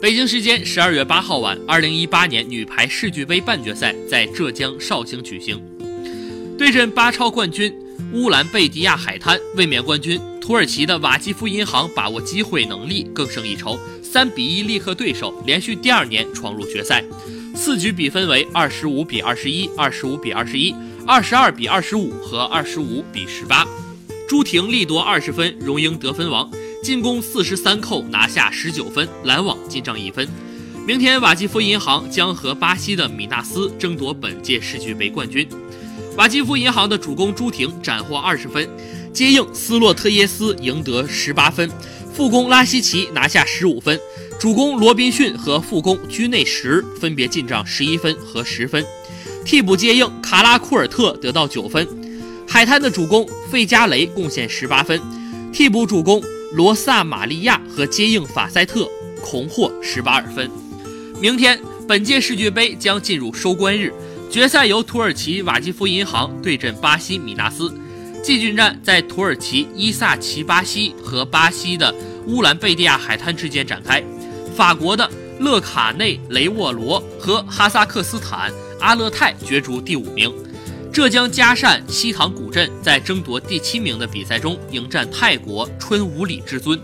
北京时间十二月八号晚，二零一八年女排世俱杯半决赛在浙江绍兴举行，对阵巴超冠军乌兰贝迪亚海滩卫冕冠军土耳其的瓦基夫银行把握机会能力更胜一筹，三比一力克对手，连续第二年闯入决赛。四局比分为二十五比二十一、二十五比二十一、二十二比二十五和二十五比十八。朱婷力夺二十分，荣膺得分王。进攻四十三扣拿下十九分，拦网进账一分。明天瓦基夫银行将和巴西的米纳斯争夺本届世俱杯冠军。瓦基夫银行的主攻朱婷斩获二十分，接应斯洛特耶斯赢得十八分，副攻拉希奇拿下十五分，主攻罗宾逊和副攻居内什分别进账十一分和十分，替补接应卡拉库尔特得到九分。海滩的主攻费加雷贡献十八分，替补主攻。罗萨玛利亚和接应法塞特恐获十八二分。明天，本届世俱杯将进入收官日，决赛由土耳其瓦基夫银行对阵巴西米纳斯。季军战在土耳其伊萨奇巴西和巴西的乌兰贝蒂亚海滩之间展开。法国的勒卡内雷沃罗和哈萨克斯坦阿勒泰角逐第五名。浙江嘉善西塘古镇在争夺第七名的比赛中迎战泰国春武里至尊。